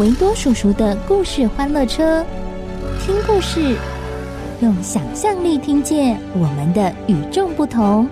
维多叔叔的故事欢乐车，听故事，用想象力听见我们的与众不同。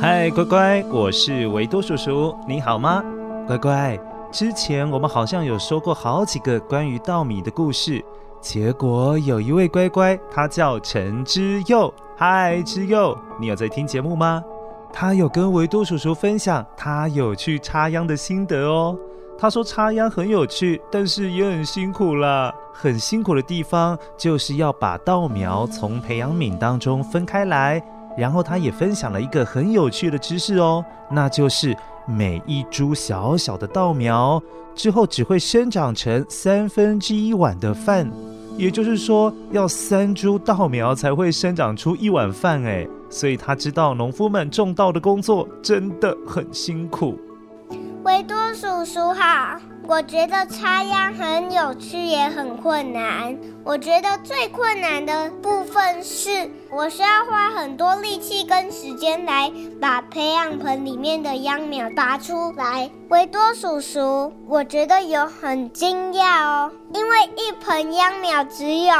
嗨，乖乖，我是维多叔叔，你好吗？乖乖，之前我们好像有说过好几个关于稻米的故事，结果有一位乖乖，他叫陈之佑。嗨，之佑，你有在听节目吗？他有跟维多叔叔分享他有去插秧的心得哦。他说插秧很有趣，但是也很辛苦啦。很辛苦的地方就是要把稻苗从培养皿当中分开来。然后他也分享了一个很有趣的知识哦，那就是每一株小小的稻苗之后只会生长成三分之一碗的饭，也就是说要三株稻苗才会生长出一碗饭哎，所以他知道农夫们种稻的工作真的很辛苦。维多叔叔好。我觉得插秧很有趣，也很困难。我觉得最困难的部分是，我需要花很多力气跟时间来把培养盆里面的秧苗拔出来。维多叔叔，我觉得有很惊讶哦，因为一盆秧苗只有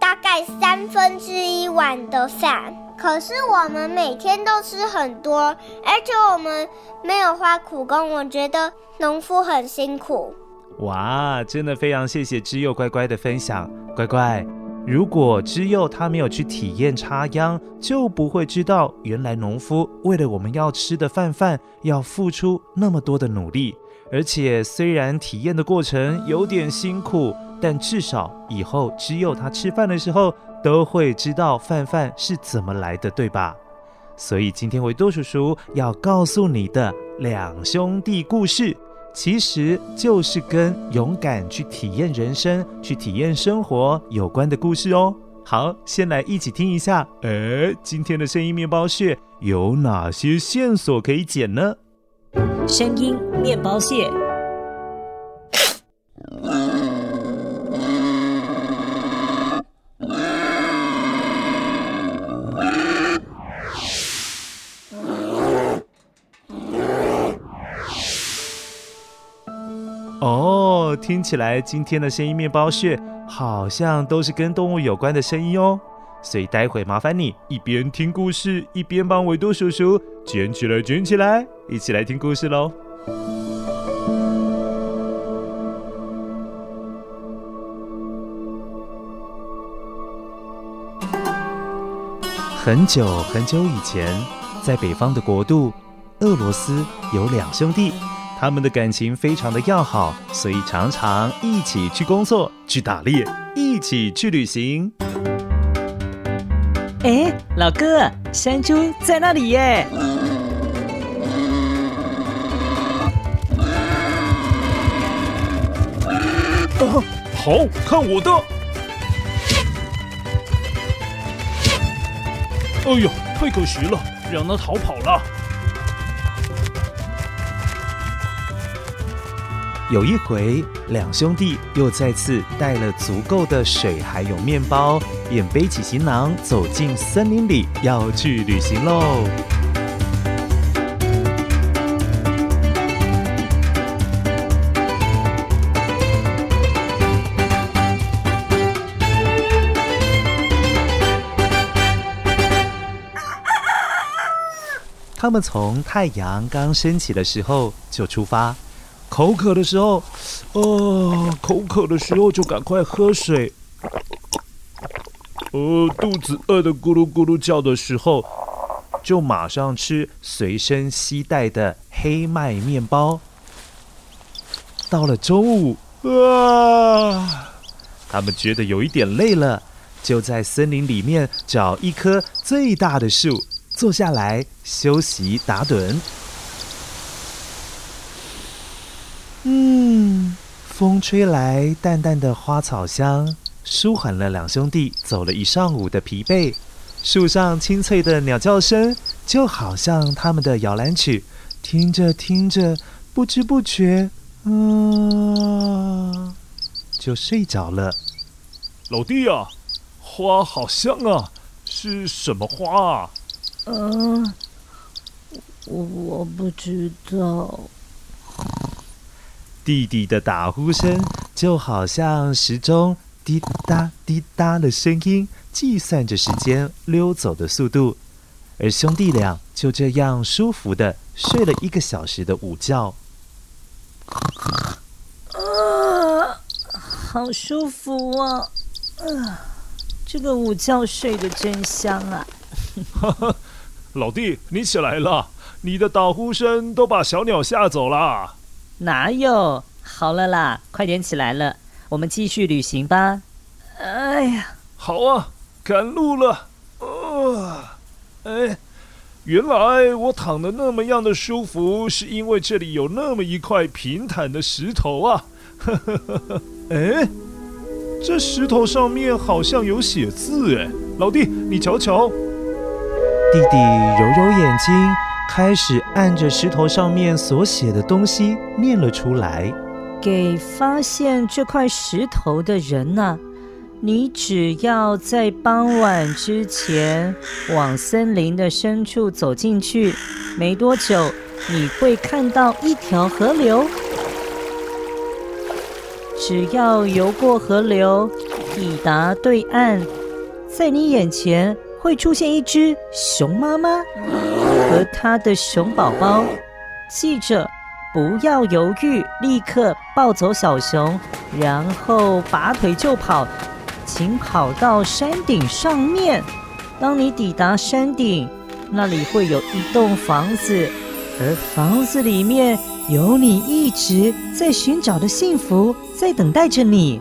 大概三分之一碗的饭。可是我们每天都吃很多，而且我们没有花苦功。我觉得农夫很辛苦。哇，真的非常谢谢知佑乖乖的分享。乖乖，如果知佑他没有去体验插秧，就不会知道原来农夫为了我们要吃的饭饭，要付出那么多的努力。而且虽然体验的过程有点辛苦，但至少以后之佑他吃饭的时候。都会知道饭饭是怎么来的，对吧？所以今天维多叔叔要告诉你的两兄弟故事，其实就是跟勇敢去体验人生、去体验生活有关的故事哦。好，先来一起听一下。哎，今天的声音面包屑有哪些线索可以捡呢？声音面包屑。哦，听起来今天的声音面包屑好像都是跟动物有关的声音哦，所以待会麻烦你一边听故事，一边帮维多叔叔卷起来，卷起来，一起来听故事喽。很久很久以前，在北方的国度俄罗斯有两兄弟。他们的感情非常的要好，所以常常一起去工作、去打猎、一起去旅行。哎，老哥，山猪在那里耶！哦，好，看我的！哎呦，太可惜了，让他逃跑了。有一回两兄弟又再次带了足够的水还有面包便背起行囊走进森林里要去旅行喽。他们从太阳刚升起的时候就出发。口渴的时候，哦，口渴的时候就赶快喝水。呃，肚子饿得咕噜咕噜叫的时候，就马上吃随身携带的黑麦面包。到了中午，啊，他们觉得有一点累了，就在森林里面找一棵最大的树，坐下来休息打盹。嗯，风吹来淡淡的花草香，舒缓了两兄弟走了一上午的疲惫。树上清脆的鸟叫声，就好像他们的摇篮曲，听着听着，不知不觉，嗯，就睡着了。老弟啊，花好香啊，是什么花啊？嗯、我我不知道。弟弟的打呼声就好像时钟滴答滴答的声音，计算着时间溜走的速度，而兄弟俩就这样舒服的睡了一个小时的午觉。啊，好舒服啊！啊，这个午觉睡得真香啊！哈哈，老弟，你起来了，你的打呼声都把小鸟吓走了。哪有？好了啦，快点起来了，我们继续旅行吧。哎呀，好啊，赶路了。呃，哎，原来我躺的那么样的舒服，是因为这里有那么一块平坦的石头啊。呵呵呵呵，哎，这石头上面好像有写字哎，老弟，你瞧瞧。弟弟揉揉眼睛。开始按着石头上面所写的东西念了出来。给发现这块石头的人呢、啊，你只要在傍晚之前往森林的深处走进去，没多久你会看到一条河流。只要游过河流，抵达对岸，在你眼前会出现一只熊妈妈。和他的熊宝宝，记着，不要犹豫，立刻抱走小熊，然后拔腿就跑，请跑到山顶上面。当你抵达山顶，那里会有一栋房子，而房子里面有你一直在寻找的幸福，在等待着你。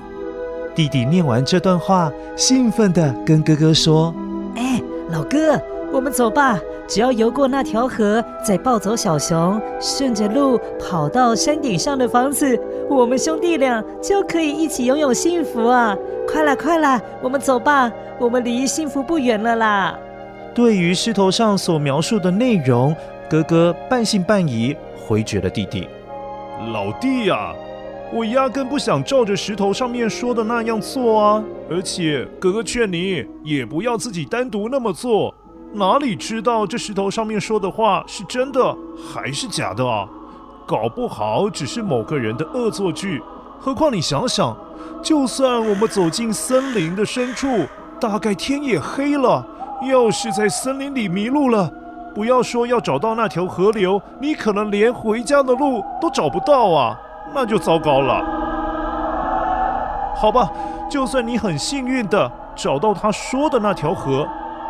弟弟念完这段话，兴奋地跟哥哥说：“哎，老哥，我们走吧。”只要游过那条河，再抱走小熊，顺着路跑到山顶上的房子，我们兄弟俩就可以一起拥有幸福啊！快啦，快啦，我们走吧，我们离幸福不远了啦！对于石头上所描述的内容，哥哥半信半疑，回绝了弟弟。老弟呀，我压根不想照着石头上面说的那样做啊！而且哥哥劝你也不要自己单独那么做。哪里知道这石头上面说的话是真的还是假的啊？搞不好只是某个人的恶作剧。何况你想想，就算我们走进森林的深处，大概天也黑了。要是在森林里迷路了，不要说要找到那条河流，你可能连回家的路都找不到啊，那就糟糕了。好吧，就算你很幸运的找到他说的那条河，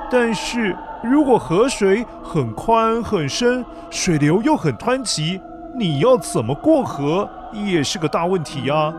但是。如果河水很宽很深，水流又很湍急，你要怎么过河也是个大问题呀。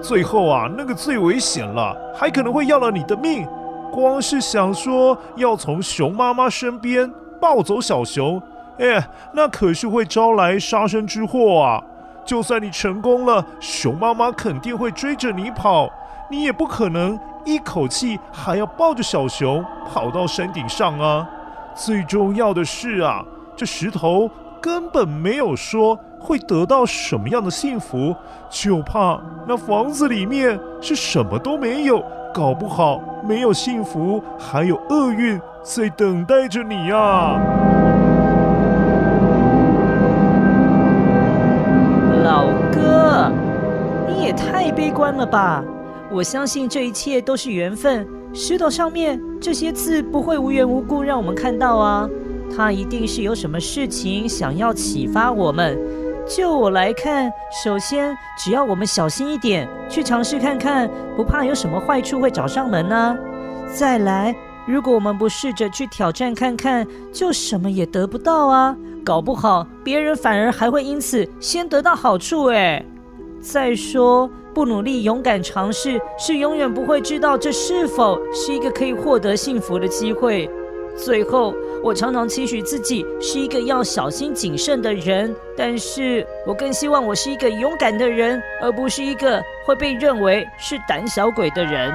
最后啊，那个最危险了，还可能会要了你的命。光是想说要从熊妈妈身边抱走小熊，哎，那可是会招来杀身之祸啊。就算你成功了，熊妈妈肯定会追着你跑，你也不可能一口气还要抱着小熊跑到山顶上啊。最重要的是啊，这石头根本没有说会得到什么样的幸福，就怕那房子里面是什么都没有，搞不好没有幸福，还有厄运在等待着你呀！老哥，你也太悲观了吧！我相信这一切都是缘分。石头上面这些字不会无缘无故让我们看到啊！他一定是有什么事情想要启发我们。就我来看，首先只要我们小心一点，去尝试看看，不怕有什么坏处会找上门呢、再来，如果我们不试着去挑战看看，就什么也得不到啊。搞不好别人反而还会因此先得到好处诶。再说，不努力、勇敢尝试，是永远不会知道这是否是一个可以获得幸福的机会。最后，我常常期许自己是一个要小心谨慎的人，但是我更希望我是一个勇敢的人，而不是一个会被认为是胆小鬼的人。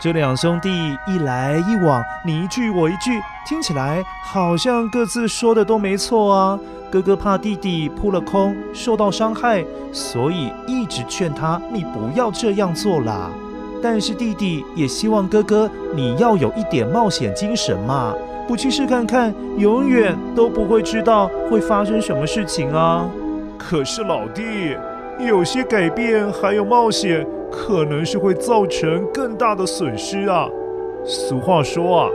这两兄弟一来一往，你一句我一句，听起来好像各自说的都没错啊。哥哥怕弟弟扑了空，受到伤害，所以一直劝他，你不要这样做啦。但是弟弟也希望哥哥你要有一点冒险精神嘛，不去试看看，永远都不会知道会发生什么事情啊。可是老弟，有些改变还有冒险。可能是会造成更大的损失啊！俗话说啊，“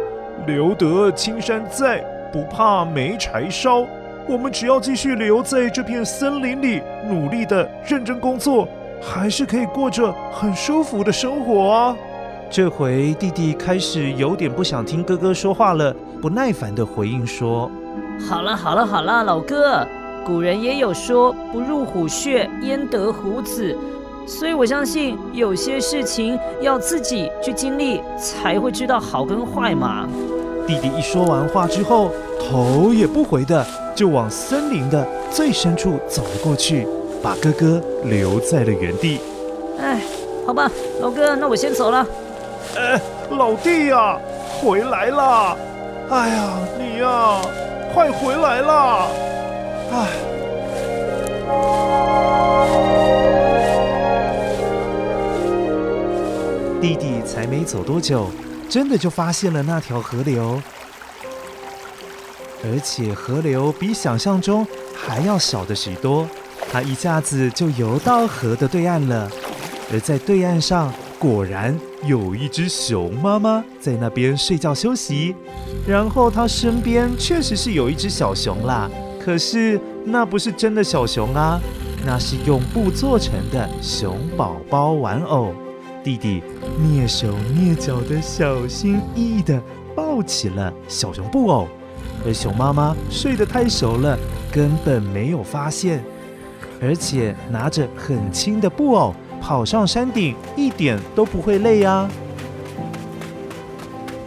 留得青山在，不怕没柴烧。”我们只要继续留在这片森林里，努力的认真工作，还是可以过着很舒服的生活啊！这回弟弟开始有点不想听哥哥说话了，不耐烦的回应说：“好了好了好了，老哥，古人也有说，不入虎穴，焉得虎子。”所以我相信有些事情要自己去经历，才会知道好跟坏嘛。弟弟一说完话之后，头也不回的就往森林的最深处走了过去，把哥哥留在了原地。哎，好吧，老哥，那我先走了。哎，老弟呀，回来啦！哎呀，你呀，快回来啦！哎。弟弟才没走多久，真的就发现了那条河流，而且河流比想象中还要小的许多。他一下子就游到河的对岸了，而在对岸上，果然有一只熊妈妈在那边睡觉休息。然后他身边确实是有一只小熊啦，可是那不是真的小熊啊，那是用布做成的熊宝宝玩偶。弟弟蹑手蹑脚的，小心翼翼地抱起了小熊布偶，而熊妈妈睡得太熟了，根本没有发现，而且拿着很轻的布偶跑上山顶，一点都不会累啊。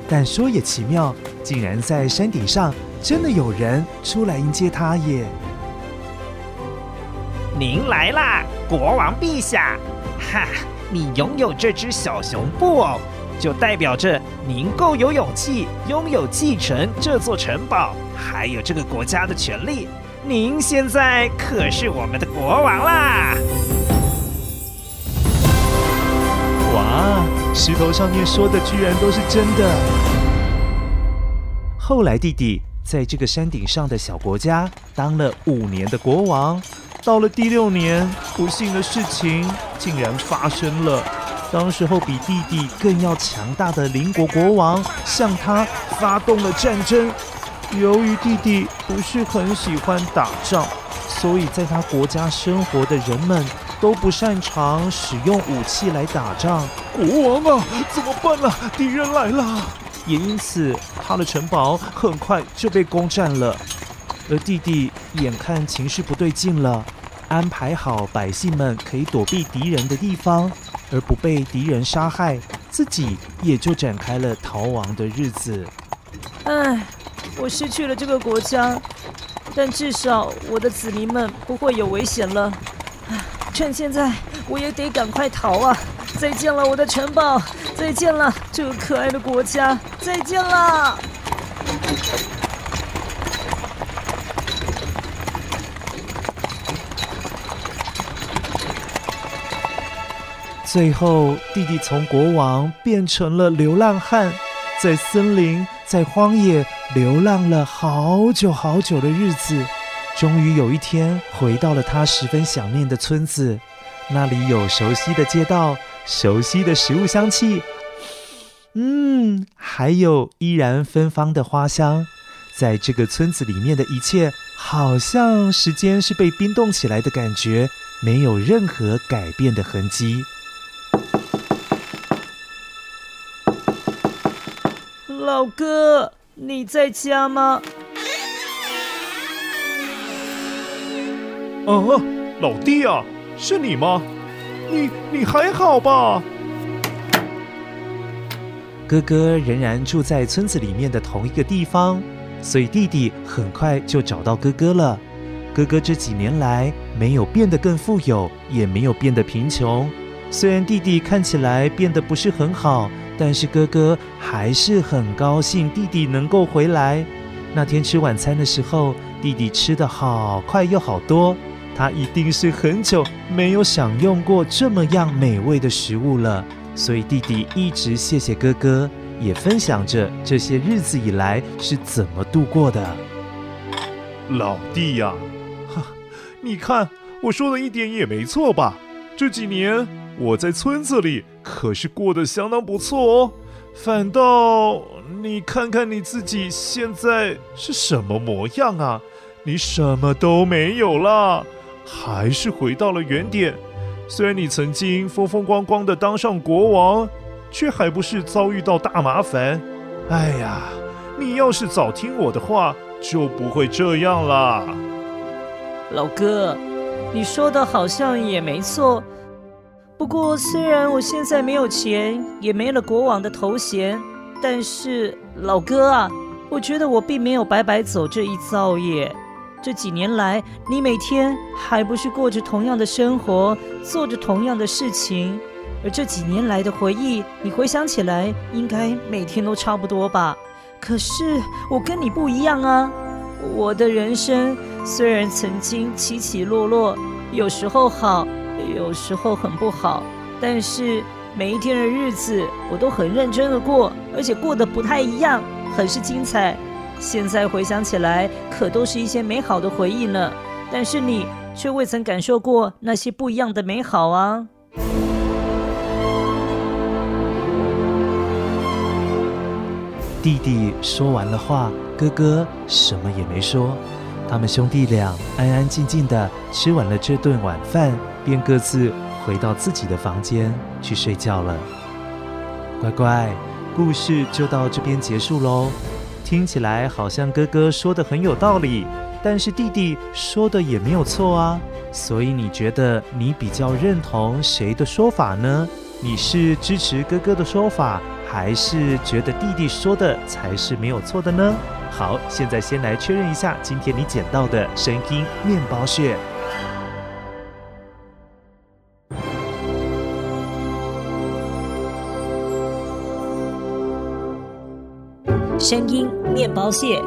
但说也奇妙，竟然在山顶上真的有人出来迎接他耶！您来啦，国王陛下！哈。你拥有这只小熊布偶，就代表着您够有勇气，拥有继承这座城堡，还有这个国家的权利。您现在可是我们的国王啦！哇，石头上面说的居然都是真的。后来弟弟在这个山顶上的小国家当了五年的国王。到了第六年，不幸的事情竟然发生了。当时候比弟弟更要强大的邻国国王向他发动了战争。由于弟弟不是很喜欢打仗，所以在他国家生活的人们都不擅长使用武器来打仗。国王啊，怎么办啊？敌人来了！也因此，他的城堡很快就被攻占了。而弟弟眼看情势不对劲了，安排好百姓们可以躲避敌人的地方，而不被敌人杀害，自己也就展开了逃亡的日子。唉，我失去了这个国家，但至少我的子民们不会有危险了。趁现在，我也得赶快逃啊！再见了，我的城堡！再见了，这个可爱的国家！再见了！最后，弟弟从国王变成了流浪汉，在森林、在荒野流浪了好久好久的日子。终于有一天，回到了他十分想念的村子，那里有熟悉的街道、熟悉的食物香气，嗯，还有依然芬芳的花香，在这个村子里面的一切，好像时间是被冰冻起来的感觉，没有任何改变的痕迹。老哥，你在家吗？啊，老弟啊，是你吗？你你还好吧？哥哥仍然住在村子里面的同一个地方，所以弟弟很快就找到哥哥了。哥哥这几年来没有变得更富有，也没有变得贫穷。虽然弟弟看起来变得不是很好，但是哥哥还是很高兴弟弟能够回来。那天吃晚餐的时候，弟弟吃得好快又好多，他一定是很久没有享用过这么样美味的食物了。所以弟弟一直谢谢哥哥，也分享着这些日子以来是怎么度过的。老弟呀，哈，你看我说的一点也没错吧？这几年我在村子里可是过得相当不错哦。反倒你看看你自己现在是什么模样啊？你什么都没有了，还是回到了原点。虽然你曾经风风光光的当上国王，却还不是遭遇到大麻烦。哎呀，你要是早听我的话，就不会这样啦。老哥，你说的好像也没错。不过，虽然我现在没有钱，也没了国王的头衔，但是老哥啊，我觉得我并没有白白走这一遭耶。这几年来，你每天还不是过着同样的生活，做着同样的事情？而这几年来的回忆，你回想起来，应该每天都差不多吧？可是我跟你不一样啊！我的人生虽然曾经起起落落，有时候好，有时候很不好，但是每一天的日子我都很认真的过，而且过得不太一样，很是精彩。现在回想起来，可都是一些美好的回忆呢。但是你却未曾感受过那些不一样的美好啊！弟弟说完了话，哥哥什么也没说。他们兄弟俩安安静静的吃完了这顿晚饭，便各自回到自己的房间去睡觉了。乖乖，故事就到这边结束喽。听起来好像哥哥说的很有道理，但是弟弟说的也没有错啊。所以你觉得你比较认同谁的说法呢？你是支持哥哥的说法，还是觉得弟弟说的才是没有错的呢？好，现在先来确认一下今天你捡到的声音面包屑。声音面包屑。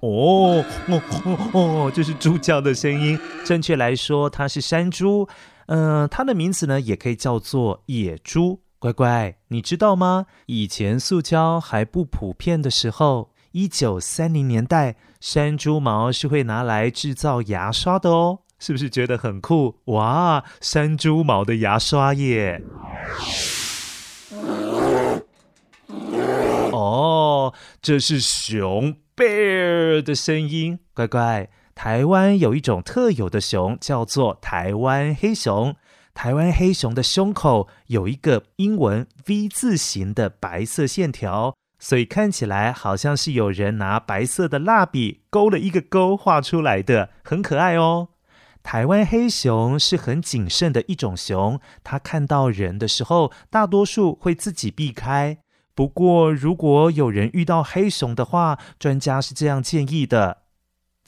哦哦哦哦，这是猪叫的声音。正确来说，它是山猪。嗯、呃，它的名字呢，也可以叫做野猪。乖乖，你知道吗？以前塑胶还不普遍的时候，一九三零年代，山猪毛是会拿来制造牙刷的哦。是不是觉得很酷？哇，山猪毛的牙刷耶！哦，这是熊 bear 的声音。乖乖，台湾有一种特有的熊，叫做台湾黑熊。台湾黑熊的胸口有一个英文 V 字形的白色线条，所以看起来好像是有人拿白色的蜡笔勾了一个勾画出来的，很可爱哦。台湾黑熊是很谨慎的一种熊，它看到人的时候，大多数会自己避开。不过，如果有人遇到黑熊的话，专家是这样建议的：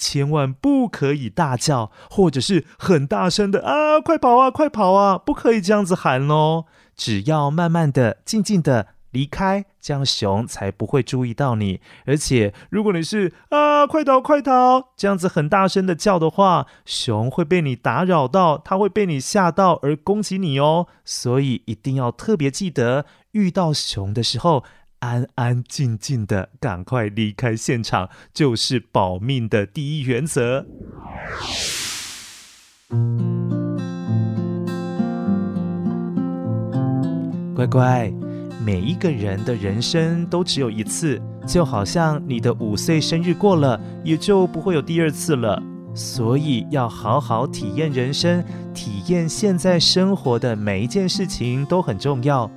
千万不可以大叫，或者是很大声的啊，快跑啊，快跑啊，不可以这样子喊哦。只要慢慢的、静静的。离开，这样熊才不会注意到你。而且，如果你是啊，快逃快逃，这样子很大声的叫的话，熊会被你打扰到，它会被你吓到而攻击你哦。所以一定要特别记得，遇到熊的时候，安安静静的，赶快离开现场，就是保命的第一原则。乖乖，每一个人的人生都只有一次，就好像你的五岁生日过了，也就不会有第二次了。所以要好好体验人生，体验现在生活的每一件事情都很重要。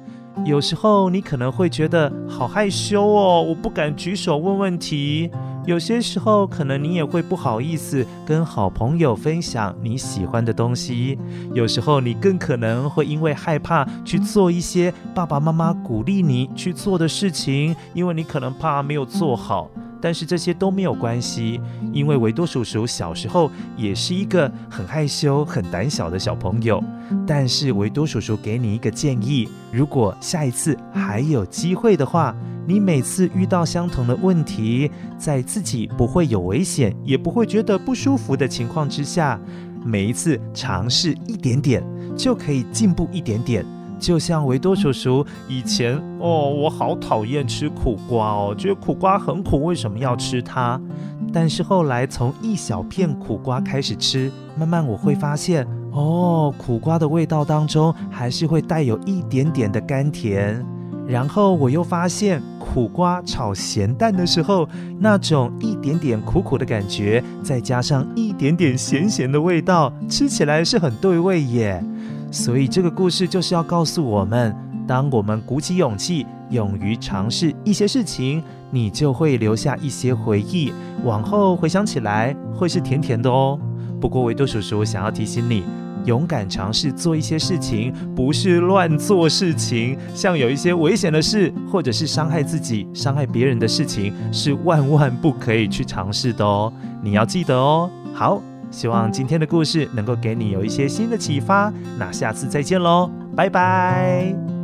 有时候你可能会觉得好害羞哦，我不敢举手问问题。有些时候可能你也会不好意思跟好朋友分享你喜欢的东西。有时候你更可能会因为害怕去做一些爸爸妈妈鼓励你去做的事情，因为你可能怕没有做好。但是这些都没有关系，因为维多叔叔小时候也是一个很害羞、很胆小的小朋友。但是维多叔叔给你一个建议：如果下一次还有机会的话，你每次遇到相同的问题，在自己不会有危险，也不会觉得不舒服的情况之下，每一次尝试一点点，就可以进步一点点。就像维多叔叔以前哦，我好讨厌吃苦瓜哦，觉得苦瓜很苦，为什么要吃它？但是后来从一小片苦瓜开始吃，慢慢我会发现哦，苦瓜的味道当中还是会带有一点点的甘甜。然后我又发现苦瓜炒咸蛋的时候，那种一点点苦苦的感觉，再加上一点点咸咸的味道，吃起来是很对味耶。所以这个故事就是要告诉我们，当我们鼓起勇气，勇于尝试一些事情，你就会留下一些回忆，往后回想起来会是甜甜的哦。不过维多叔叔想要提醒你，勇敢尝试做一些事情，不是乱做事情。像有一些危险的事，或者是伤害自己、伤害别人的事情，是万万不可以去尝试的哦。你要记得哦。好。希望今天的故事能够给你有一些新的启发，那下次再见喽，拜拜。